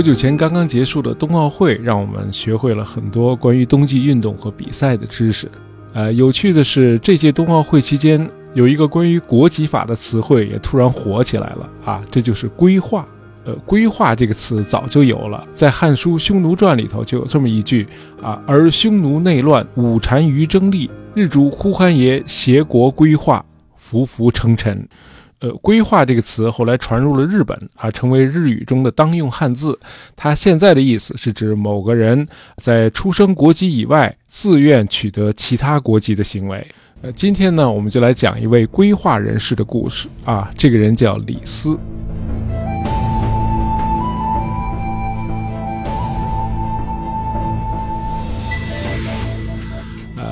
不久前刚刚结束的冬奥会，让我们学会了很多关于冬季运动和比赛的知识。呃，有趣的是，这届冬奥会期间有一个关于国籍法的词汇也突然火起来了啊，这就是“规划”。呃，“规划”这个词早就有了，在《汉书·匈奴传》里头就有这么一句啊：“而匈奴内乱，五单于争利，日主呼韩邪，挟国规划，浮浮称臣。”呃，规划这个词后来传入了日本啊，成为日语中的当用汉字。它现在的意思是指某个人在出生国籍以外自愿取得其他国籍的行为。呃，今天呢，我们就来讲一位规划人士的故事啊，这个人叫李斯。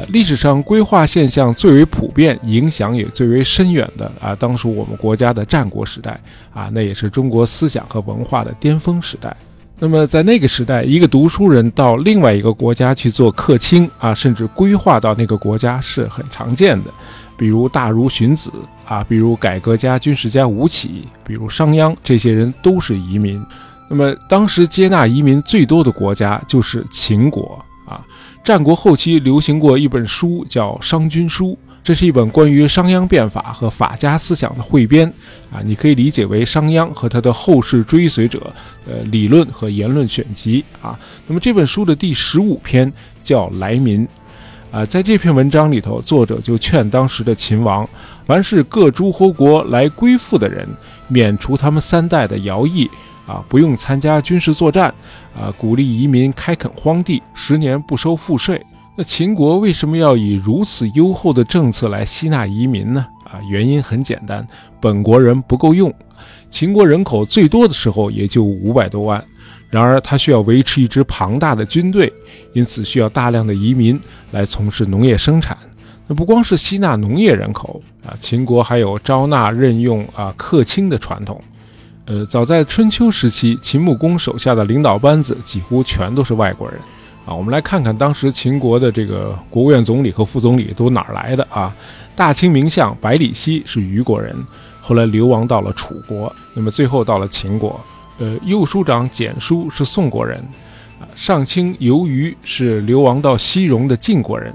历史上规划现象最为普遍、影响也最为深远的啊，当属我们国家的战国时代啊，那也是中国思想和文化的巅峰时代。那么在那个时代，一个读书人到另外一个国家去做客卿啊，甚至规划到那个国家是很常见的。比如大儒荀子啊，比如改革家、军事家吴起，比如商鞅，这些人都是移民。那么当时接纳移民最多的国家就是秦国。战国后期流行过一本书，叫《商君书》，这是一本关于商鞅变法和法家思想的汇编。啊，你可以理解为商鞅和他的后世追随者，呃，理论和言论选集。啊，那么这本书的第十五篇叫《来民》。啊，在这篇文章里头，作者就劝当时的秦王，凡是各诸侯国来归附的人，免除他们三代的徭役。啊，不用参加军事作战，啊，鼓励移民开垦荒地，十年不收赋税。那秦国为什么要以如此优厚的政策来吸纳移民呢？啊，原因很简单，本国人不够用。秦国人口最多的时候也就五百多万，然而他需要维持一支庞大的军队，因此需要大量的移民来从事农业生产。那不光是吸纳农业人口啊，秦国还有招纳任用啊客卿的传统。呃，早在春秋时期，秦穆公手下的领导班子几乎全都是外国人，啊，我们来看看当时秦国的这个国务院总理和副总理都哪儿来的啊？大清名相百里奚是虞国人，后来流亡到了楚国，那么最后到了秦国。呃，右书长简书是宋国人，啊，上卿游于是流亡到西戎的晋国人，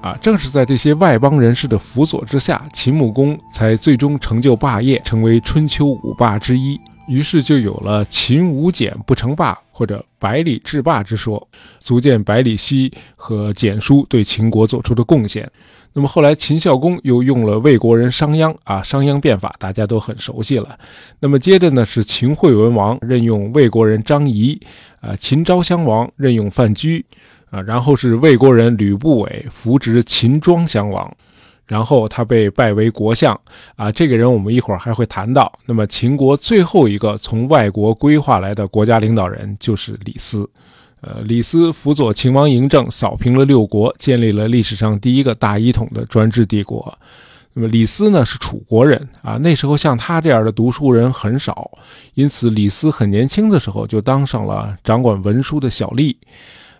啊，正是在这些外邦人士的辅佐之下，秦穆公才最终成就霸业，成为春秋五霸之一。于是就有了秦无简不成霸，或者百里制霸之说，足见百里奚和简书对秦国做出的贡献。那么后来秦孝公又用了魏国人商鞅啊，商鞅变法大家都很熟悉了。那么接着呢是秦惠文王任用魏国人张仪，啊，秦昭襄王任用范雎，啊，然后是魏国人吕不韦扶植秦庄襄王。然后他被拜为国相，啊，这个人我们一会儿还会谈到。那么秦国最后一个从外国规划来的国家领导人就是李斯，呃，李斯辅佐秦王嬴政，扫平了六国，建立了历史上第一个大一统的专制帝国。那么李斯呢是楚国人啊，那时候像他这样的读书人很少，因此李斯很年轻的时候就当上了掌管文书的小吏。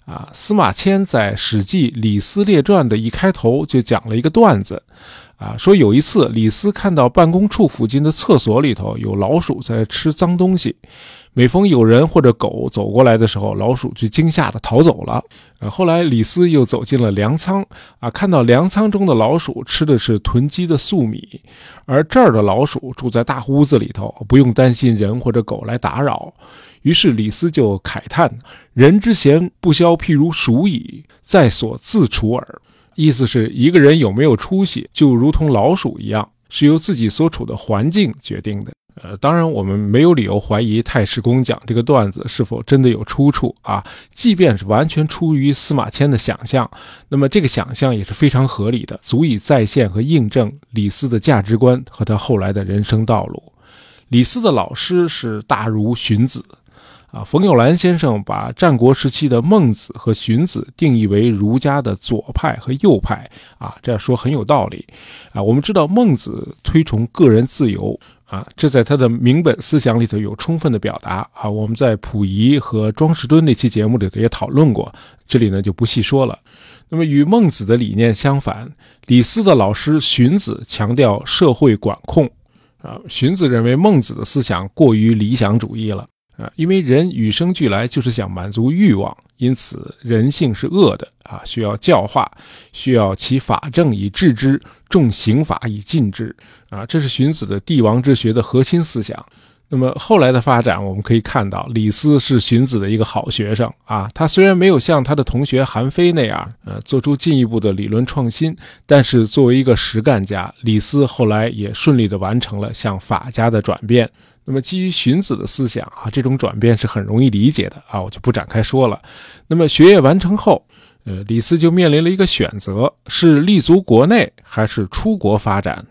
啊，司马迁在《史记·李斯列传》的一开头就讲了一个段子，啊，说有一次李斯看到办公处附近的厕所里头有老鼠在吃脏东西，每逢有人或者狗走过来的时候，老鼠就惊吓的逃走了。呃，后来李斯又走进了粮仓，啊，看到粮仓中的老鼠吃的是囤积的粟米，而这儿的老鼠住在大屋子里头，不用担心人或者狗来打扰。于是李斯就慨叹：“人之贤不肖，譬如鼠矣，在所自处耳。”意思是一个人有没有出息，就如同老鼠一样，是由自己所处的环境决定的。呃，当然，我们没有理由怀疑太史公讲这个段子是否真的有出处啊。即便是完全出于司马迁的想象，那么这个想象也是非常合理的，足以再现和印证李斯的价值观和他后来的人生道路。李斯的老师是大儒荀子。啊，冯友兰先生把战国时期的孟子和荀子定义为儒家的左派和右派，啊，这样说很有道理。啊，我们知道孟子推崇个人自由，啊，这在他的明本思想里头有充分的表达。啊，我们在溥仪和庄士敦那期节目里头也讨论过，这里呢就不细说了。那么与孟子的理念相反，李斯的老师荀子强调社会管控，啊，荀子认为孟子的思想过于理想主义了。啊，因为人与生俱来就是想满足欲望，因此人性是恶的啊，需要教化，需要其法正以治之，重刑法以禁之啊，这是荀子的帝王之学的核心思想。那么后来的发展，我们可以看到，李斯是荀子的一个好学生啊。他虽然没有像他的同学韩非那样，呃，做出进一步的理论创新，但是作为一个实干家，李斯后来也顺利的完成了向法家的转变。那么基于荀子的思想啊，这种转变是很容易理解的啊，我就不展开说了。那么学业完成后，呃，李斯就面临了一个选择：是立足国内，还是出国发展？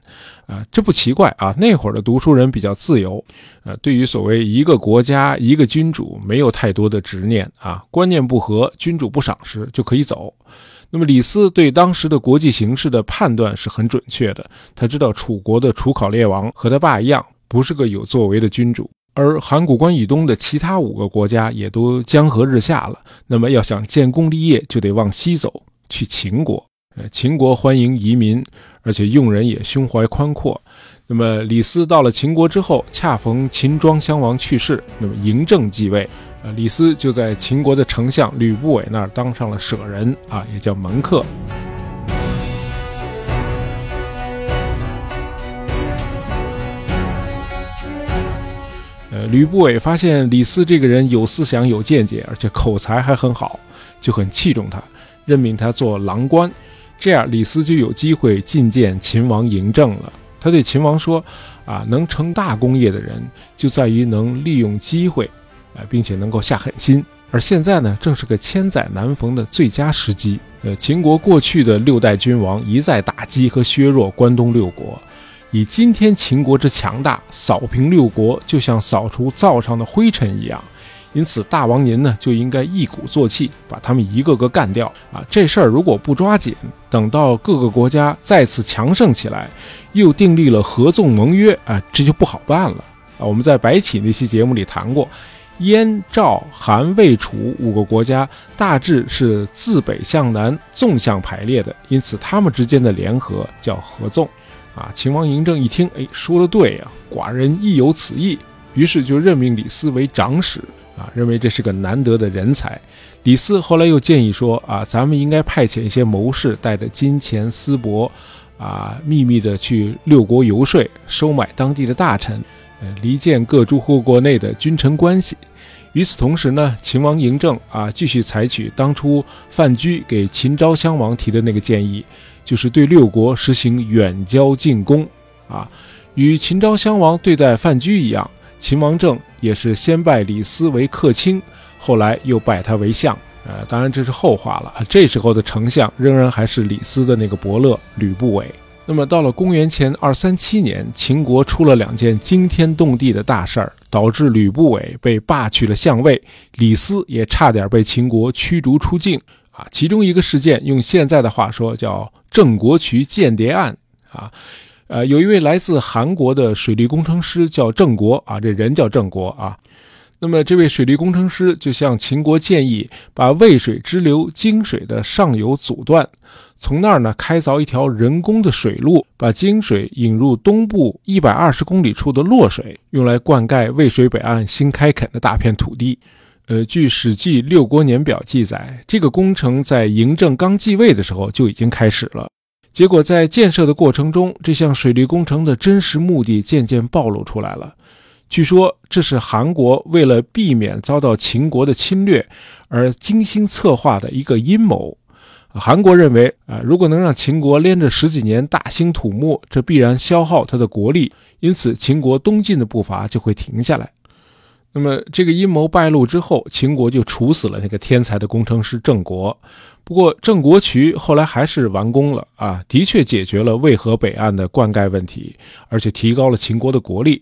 啊，这不奇怪啊。那会儿的读书人比较自由，呃，对于所谓一个国家、一个君主没有太多的执念啊，观念不合，君主不赏识就可以走。那么李斯对当时的国际形势的判断是很准确的，他知道楚国的楚考烈王和他爸一样，不是个有作为的君主。而函谷关以东的其他五个国家也都江河日下了，那么要想建功立业，就得往西走，去秦国。呃，秦国欢迎移民，而且用人也胸怀宽阔。那么李斯到了秦国之后，恰逢秦庄襄王去世，那么嬴政继位，呃，李斯就在秦国的丞相吕不韦那儿当上了舍人啊，也叫门客。吕不韦发现李斯这个人有思想、有见解，而且口才还很好，就很器重他，任命他做郎官。这样，李斯就有机会觐见秦王嬴政了。他对秦王说：“啊，能成大功业的人，就在于能利用机会，啊，并且能够下狠心。而现在呢，正是个千载难逢的最佳时机。呃，秦国过去的六代君王一再打击和削弱关东六国。”以今天秦国之强大，扫平六国就像扫除灶上的灰尘一样，因此大王您呢就应该一鼓作气，把他们一个个干掉啊！这事儿如果不抓紧，等到各个国家再次强盛起来，又订立了合纵盟约啊，这就不好办了啊！我们在白起那期节目里谈过，燕、赵、韩、魏、楚五个国家大致是自北向南纵向排列的，因此他们之间的联合叫合纵。啊，秦王嬴政一听，哎，说的对呀，寡人亦有此意，于是就任命李斯为长史，啊，认为这是个难得的人才。李斯后来又建议说，啊，咱们应该派遣一些谋士，带着金钱丝帛，啊，秘密的去六国游说，收买当地的大臣，呃，离间各诸侯国内的君臣关系。与此同时呢，秦王嬴政啊，继续采取当初范雎给秦昭襄王提的那个建议。就是对六国实行远交近攻，啊，与秦昭襄王对待范雎一样，秦王政也是先拜李斯为客卿，后来又拜他为相，呃，当然这是后话了。这时候的丞相仍然还是李斯的那个伯乐吕不韦。那么到了公元前二三七年，秦国出了两件惊天动地的大事儿，导致吕不韦被罢去了相位，李斯也差点被秦国驱逐出境。啊，其中一个事件，用现在的话说叫“郑国渠间谍案”啊，呃，有一位来自韩国的水利工程师叫郑国啊，这人叫郑国啊。那么这位水利工程师就向秦国建议，把渭水支流泾水的上游阻断，从那儿呢开凿一条人工的水路，把泾水引入东部一百二十公里处的洛水，用来灌溉渭水北岸新开垦的大片土地。呃，据《史记·六国年表》记载，这个工程在嬴政刚继位的时候就已经开始了。结果在建设的过程中，这项水利工程的真实目的渐渐暴露出来了。据说这是韩国为了避免遭到秦国的侵略而精心策划的一个阴谋。韩国认为，啊，如果能让秦国连着十几年大兴土木，这必然消耗他的国力，因此秦国东进的步伐就会停下来。那么这个阴谋败露之后，秦国就处死了那个天才的工程师郑国。不过郑国渠后来还是完工了啊，的确解决了渭河北岸的灌溉问题，而且提高了秦国的国力。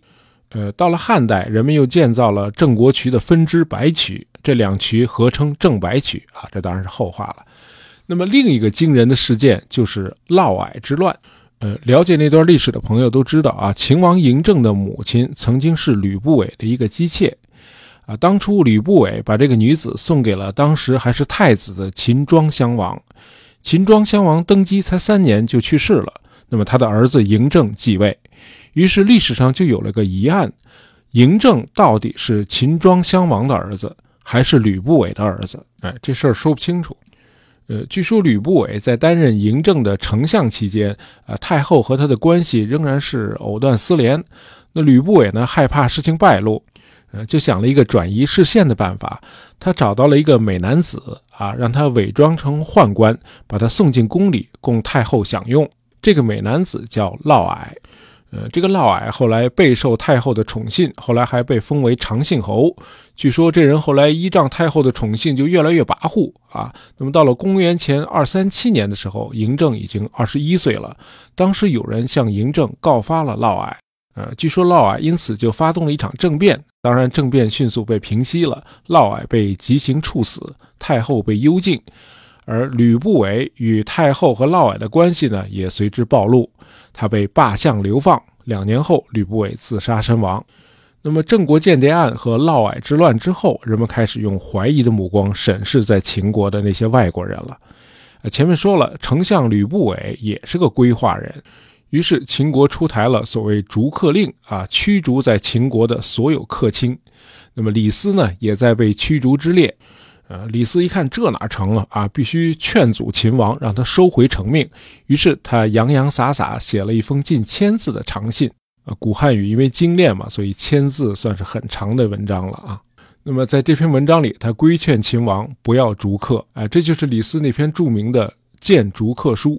呃，到了汉代，人们又建造了郑国渠的分支白渠，这两渠合称郑白渠啊，这当然是后话了。那么另一个惊人的事件就是嫪毐之乱。呃，了解那段历史的朋友都知道啊，秦王嬴政的母亲曾经是吕不韦的一个姬妾，啊，当初吕不韦把这个女子送给了当时还是太子的秦庄襄王，秦庄襄王登基才三年就去世了，那么他的儿子嬴政继位，于是历史上就有了个疑案：嬴政到底是秦庄襄王的儿子，还是吕不韦的儿子？哎，这事儿说不清楚。呃，据说吕不韦在担任嬴政的丞相期间，啊，太后和他的关系仍然是藕断丝连。那吕不韦呢，害怕事情败露，呃，就想了一个转移视线的办法。他找到了一个美男子，啊，让他伪装成宦官，把他送进宫里，供太后享用。这个美男子叫嫪毐。呃，这个嫪毐后来备受太后的宠信，后来还被封为长信侯。据说这人后来依仗太后的宠信，就越来越跋扈啊。那么到了公元前二三七年的时候，嬴政已经二十一岁了。当时有人向嬴政告发了嫪毐，呃，据说嫪毐因此就发动了一场政变。当然，政变迅速被平息了，嫪毐被极刑处死，太后被幽禁。而吕不韦与太后和嫪毐的关系呢，也随之暴露。他被罢相流放，两年后，吕不韦自杀身亡。那么，郑国间谍案和嫪毐之乱之后，人们开始用怀疑的目光审视在秦国的那些外国人了。呃，前面说了，丞相吕不韦也是个规划人，于是秦国出台了所谓逐客令啊，驱逐在秦国的所有客卿。那么，李斯呢，也在被驱逐之列。呃，李斯一看这哪成了啊，必须劝阻秦王，让他收回成命。于是他洋洋洒洒写了一封近千字的长信。啊，古汉语因为精炼嘛，所以千字算是很长的文章了啊。那么在这篇文章里，他规劝秦王不要逐客。哎，这就是李斯那篇著名的《谏逐客书》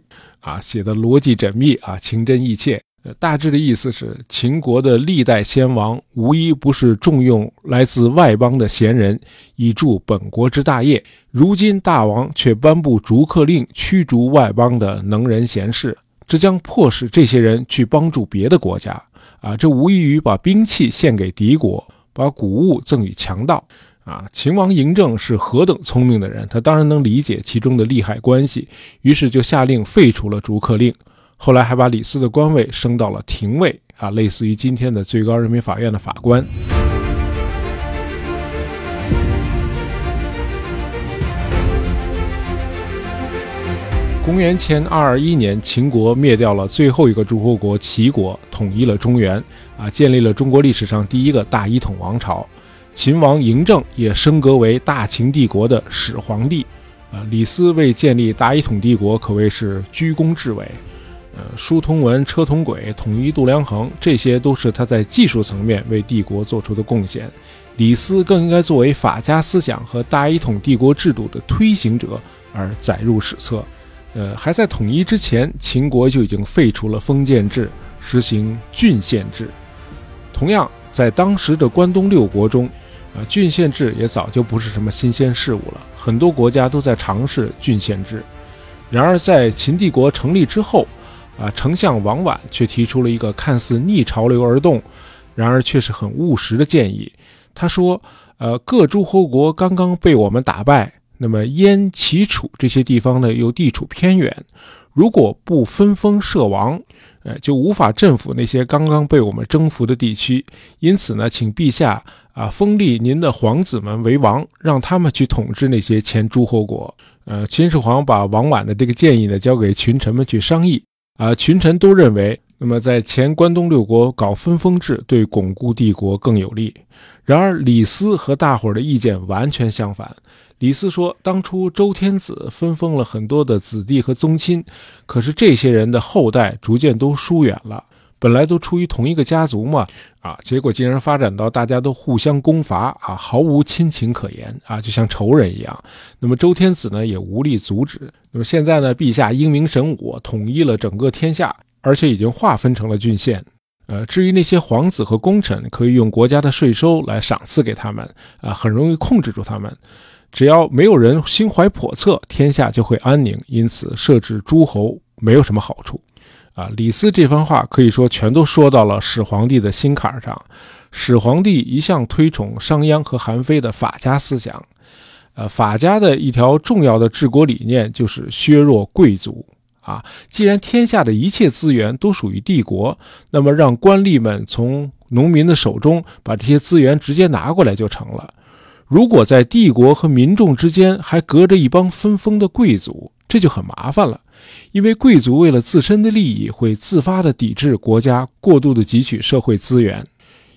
啊，写的逻辑缜密啊，情真意切。大致的意思是，秦国的历代先王无一不是重用来自外邦的贤人，以助本国之大业。如今大王却颁布逐客令，驱逐外邦的能人贤士，这将迫使这些人去帮助别的国家。啊，这无异于把兵器献给敌国，把谷物赠与强盗。啊，秦王嬴政是何等聪明的人，他当然能理解其中的利害关系，于是就下令废除了逐客令。后来还把李斯的官位升到了廷尉啊，类似于今天的最高人民法院的法官。公元前二二一年，秦国灭掉了最后一个诸侯国齐国，统一了中原啊，建立了中国历史上第一个大一统王朝。秦王嬴政也升格为大秦帝国的始皇帝啊。李斯为建立大一统帝国可谓是居功至伟。呃，书通文，车同轨，统一度量衡，这些都是他在技术层面为帝国做出的贡献。李斯更应该作为法家思想和大一统帝国制度的推行者而载入史册。呃，还在统一之前，秦国就已经废除了封建制，实行郡县制。同样，在当时的关东六国中，啊，郡县制也早就不是什么新鲜事物了，很多国家都在尝试郡县制。然而，在秦帝国成立之后，啊，丞相王绾却提出了一个看似逆潮流而动，然而却是很务实的建议。他说：“呃，各诸侯国刚刚被我们打败，那么燕、齐、楚这些地方呢又地处偏远，如果不分封设王，呃，就无法镇抚那些刚刚被我们征服的地区。因此呢，请陛下啊，封立您的皇子们为王，让他们去统治那些前诸侯国。”呃，秦始皇把王婉的这个建议呢，交给群臣们去商议。啊，群臣都认为，那么在前关东六国搞分封制，对巩固帝国更有利。然而，李斯和大伙儿的意见完全相反。李斯说，当初周天子分封了很多的子弟和宗亲，可是这些人的后代逐渐都疏远了。本来都出于同一个家族嘛，啊，结果竟然发展到大家都互相攻伐啊，毫无亲情可言啊，就像仇人一样。那么周天子呢也无力阻止。那么现在呢，陛下英明神武，统一了整个天下，而且已经划分成了郡县。呃，至于那些皇子和功臣，可以用国家的税收来赏赐给他们啊，很容易控制住他们。只要没有人心怀叵测，天下就会安宁。因此，设置诸侯没有什么好处。啊，李斯这番话可以说全都说到了始皇帝的心坎上。始皇帝一向推崇商鞅和韩非的法家思想，呃，法家的一条重要的治国理念就是削弱贵族。啊，既然天下的一切资源都属于帝国，那么让官吏们从农民的手中把这些资源直接拿过来就成了。如果在帝国和民众之间还隔着一帮分封的贵族，这就很麻烦了。因为贵族为了自身的利益，会自发的抵制国家过度的汲取社会资源，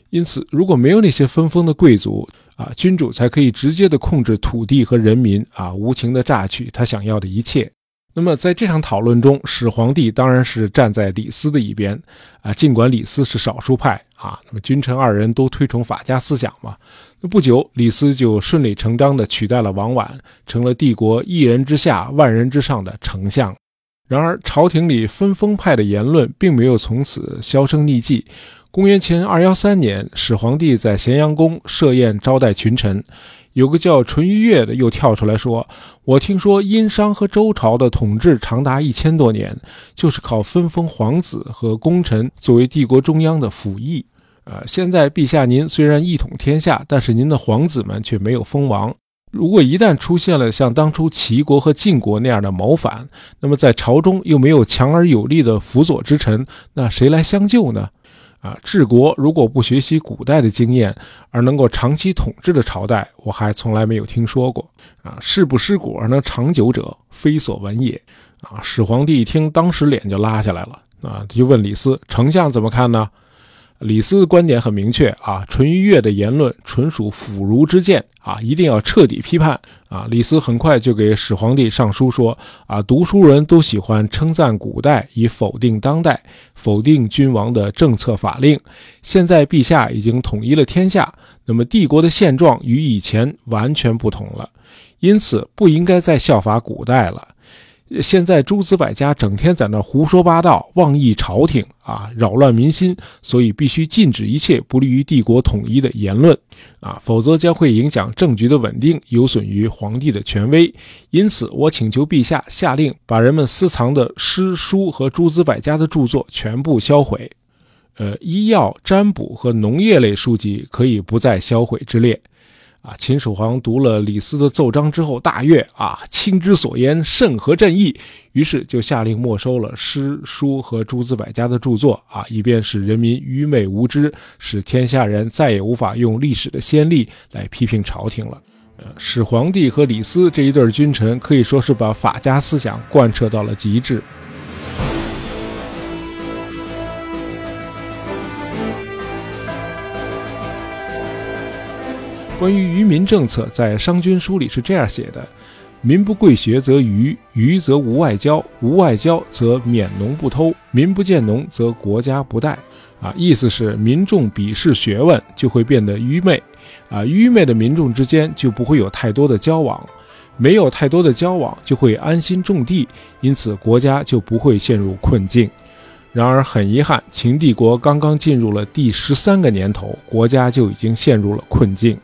因此，如果没有那些分封的贵族啊，君主才可以直接的控制土地和人民啊，无情的榨取他想要的一切。那么，在这场讨论中，始皇帝当然是站在李斯的一边啊，尽管李斯是少数派啊。那么，君臣二人都推崇法家思想嘛。那不久，李斯就顺理成章地取代了王绾，成了帝国一人之下、万人之上的丞相。然而，朝廷里分封派的言论并没有从此销声匿迹。公元前二幺三年，始皇帝在咸阳宫设宴招待群臣。有个叫淳于越的又跳出来说：“我听说殷商和周朝的统治长达一千多年，就是靠分封皇子和功臣作为帝国中央的辅翼。呃，现在陛下您虽然一统天下，但是您的皇子们却没有封王。如果一旦出现了像当初齐国和晋国那样的谋反，那么在朝中又没有强而有力的辅佐之臣，那谁来相救呢？”啊，治国如果不学习古代的经验而能够长期统治的朝代，我还从来没有听说过。啊，事不失古而能长久者，非所闻也。啊，始皇帝一听，当时脸就拉下来了。啊，就问李斯：“丞相怎么看呢？”李斯的观点很明确啊，淳于越的言论纯属腐儒之见啊，一定要彻底批判啊。李斯很快就给始皇帝上书说啊，读书人都喜欢称赞古代，以否定当代，否定君王的政策法令。现在陛下已经统一了天下，那么帝国的现状与以前完全不同了，因此不应该再效法古代了。现在诸子百家整天在那胡说八道，妄议朝廷啊，扰乱民心，所以必须禁止一切不利于帝国统一的言论啊，否则将会影响政局的稳定，有损于皇帝的权威。因此，我请求陛下下令把人们私藏的诗书和诸子百家的著作全部销毁，呃，医药、占卜和农业类书籍可以不在销毁之列。啊，秦始皇读了李斯的奏章之后大悦啊，卿之所言甚合朕意，于是就下令没收了诗书和诸子百家的著作啊，以便使人民愚昧无知，使天下人再也无法用历史的先例来批评朝廷了。呃，始皇帝和李斯这一对君臣可以说是把法家思想贯彻到了极致。关于愚民政策，在《商君书》里是这样写的：“民不贵学则愚，愚则无外交，无外交则免农不偷，民不见农则国家不殆。”啊，意思是民众鄙视学问，就会变得愚昧；啊，愚昧的民众之间就不会有太多的交往，没有太多的交往，就会安心种地，因此国家就不会陷入困境。然而很遗憾，秦帝国刚刚进入了第十三个年头，国家就已经陷入了困境。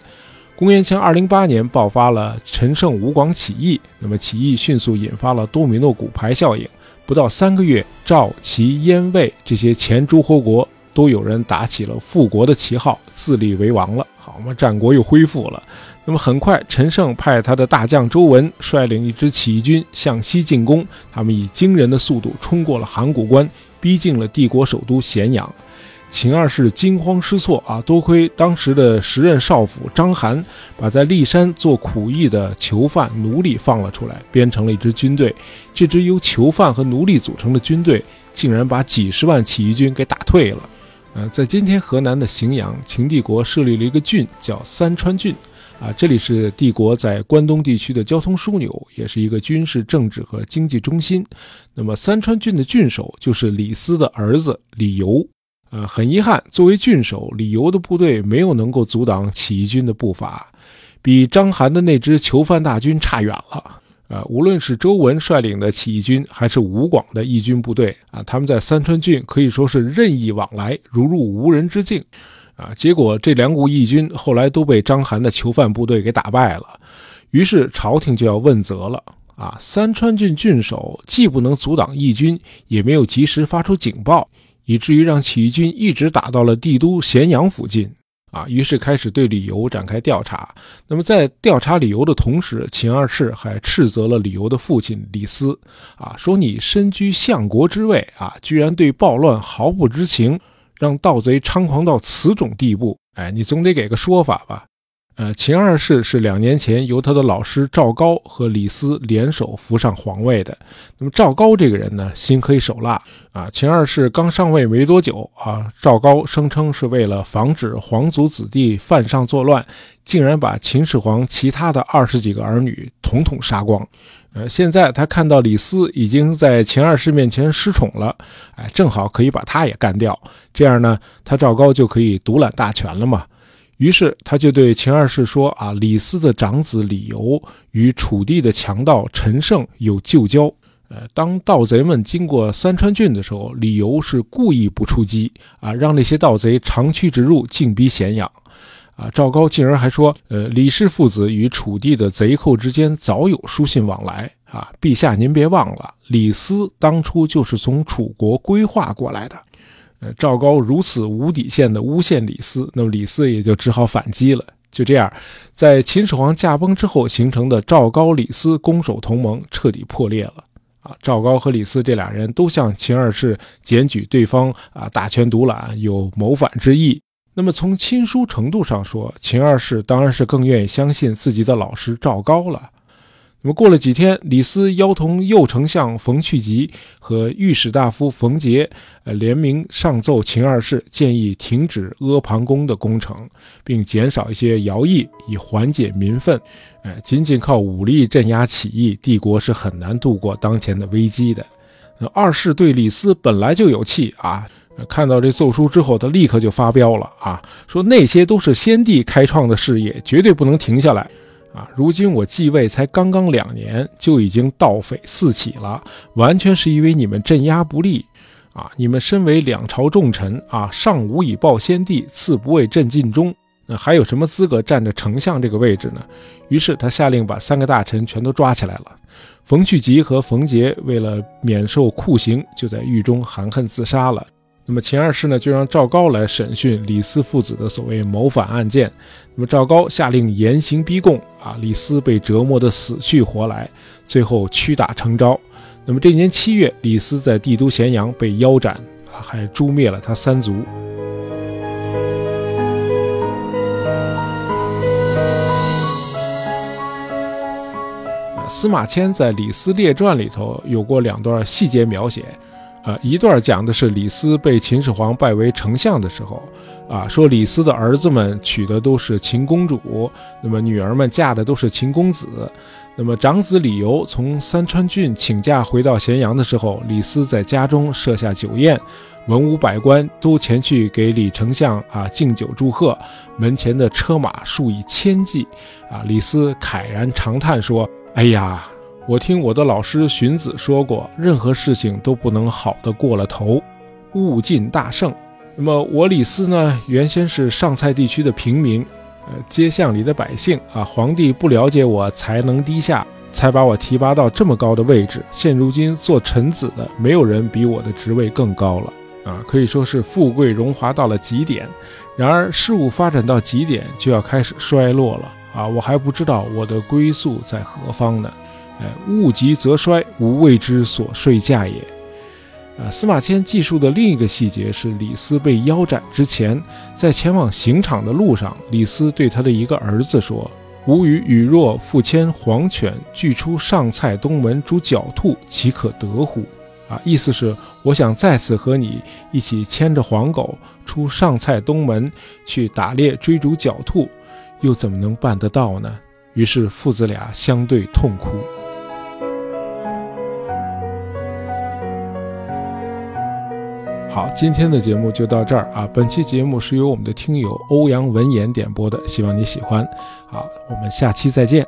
公元前二零八年爆发了陈胜吴广起义，那么起义迅速引发了多米诺骨牌效应。不到三个月，赵、齐、燕、魏这些前诸侯国都有人打起了复国的旗号，自立为王了。好嘛，战国又恢复了。那么很快，陈胜派他的大将周文率领一支起义军向西进攻，他们以惊人的速度冲过了函谷关，逼近了帝国首都咸阳。秦二世惊慌失措啊！多亏当时的时任少府章邯把在骊山做苦役的囚犯奴隶放了出来，编成了一支军队。这支由囚犯和奴隶组成的军队，竟然把几十万起义军给打退了。呃，在今天河南的荥阳，秦帝国设立了一个郡，叫三川郡。啊，这里是帝国在关东地区的交通枢纽，也是一个军事、政治和经济中心。那么，三川郡的郡守就是李斯的儿子李由。呃，很遗憾，作为郡守，李由的部队没有能够阻挡起义军的步伐，比章邯的那支囚犯大军差远了。啊，无论是周文率领的起义军，还是吴广的义军部队，啊，他们在三川郡可以说是任意往来，如入无人之境。啊，结果这两股义军后来都被章邯的囚犯部队给打败了，于是朝廷就要问责了。啊，三川郡郡守既不能阻挡义军，也没有及时发出警报。以至于让起义军一直打到了帝都咸阳附近，啊，于是开始对李由展开调查。那么在调查李由的同时，秦二世还斥责了李由的父亲李斯，啊，说你身居相国之位，啊，居然对暴乱毫不知情，让盗贼猖狂到此种地步，哎，你总得给个说法吧。呃，秦二世是两年前由他的老师赵高和李斯联手扶上皇位的。那么赵高这个人呢，心黑手辣啊。秦二世刚上位没多久啊，赵高声称是为了防止皇族子弟犯上作乱，竟然把秦始皇其他的二十几个儿女统统杀光。呃，现在他看到李斯已经在秦二世面前失宠了，哎，正好可以把他也干掉，这样呢，他赵高就可以独揽大权了嘛。于是他就对秦二世说：“啊，李斯的长子李由与楚地的强盗陈胜有旧交。呃，当盗贼们经过三川郡的时候，李由是故意不出击，啊，让那些盗贼长驱直入，进逼咸阳。啊，赵高进而还说：，呃，李氏父子与楚地的贼寇之间早有书信往来。啊，陛下您别忘了，李斯当初就是从楚国规划过来的。”呃，赵高如此无底线的诬陷李斯，那么李斯也就只好反击了。就这样，在秦始皇驾崩之后形成的赵高李斯攻守同盟彻底破裂了。啊，赵高和李斯这俩人都向秦二世检举对方啊大权独揽，有谋反之意。那么从亲疏程度上说，秦二世当然是更愿意相信自己的老师赵高了。那么过了几天，李斯邀同右丞相冯去疾和御史大夫冯杰，呃，联名上奏秦二世，建议停止阿房宫的工程，并减少一些徭役，以缓解民愤。哎，仅仅靠武力镇压起义，帝国是很难度过当前的危机的。二世对李斯本来就有气啊，看到这奏书之后，他立刻就发飙了啊，说那些都是先帝开创的事业，绝对不能停下来。啊，如今我继位才刚刚两年，就已经盗匪四起了，完全是因为你们镇压不力。啊，你们身为两朝重臣啊，上无以报先帝，次不为朕尽忠，那还有什么资格占着丞相这个位置呢？于是他下令把三个大臣全都抓起来了。冯去疾和冯杰为了免受酷刑，就在狱中含恨自杀了。那么秦二世呢，就让赵高来审讯李斯父子的所谓谋反案件。那么赵高下令严刑逼供，啊，李斯被折磨得死去活来，最后屈打成招。那么这年七月，李斯在帝都咸阳被腰斩，啊，还诛灭了他三族。司马迁在《李斯列传》里头有过两段细节描写。呃，一段讲的是李斯被秦始皇拜为丞相的时候，啊，说李斯的儿子们娶的都是秦公主，那么女儿们嫁的都是秦公子。那么长子李由从三川郡请假回到咸阳的时候，李斯在家中设下酒宴，文武百官都前去给李丞相啊敬酒祝贺，门前的车马数以千计，啊，李斯慨然长叹说：“哎呀。”我听我的老师荀子说过，任何事情都不能好的过了头，物尽大盛。那么我李斯呢，原先是上蔡地区的平民，呃，街巷里的百姓啊，皇帝不了解我才能低下，才把我提拔到这么高的位置。现如今做臣子的，没有人比我的职位更高了啊，可以说是富贵荣华到了极点。然而事物发展到极点，就要开始衰落了啊，我还不知道我的归宿在何方呢。哎物极则衰，无谓之所睡驾也。啊，司马迁记述的另一个细节是，李斯被腰斩之前，在前往刑场的路上，李斯对他的一个儿子说：“吾与与若复牵黄犬，俱出上蔡东门逐狡兔，岂可得乎？”啊，意思是我想再次和你一起牵着黄狗出上蔡东门去打猎追逐狡兔，又怎么能办得到呢？于是父子俩相对痛哭。好，今天的节目就到这儿啊！本期节目是由我们的听友欧阳文言点播的，希望你喜欢。好，我们下期再见。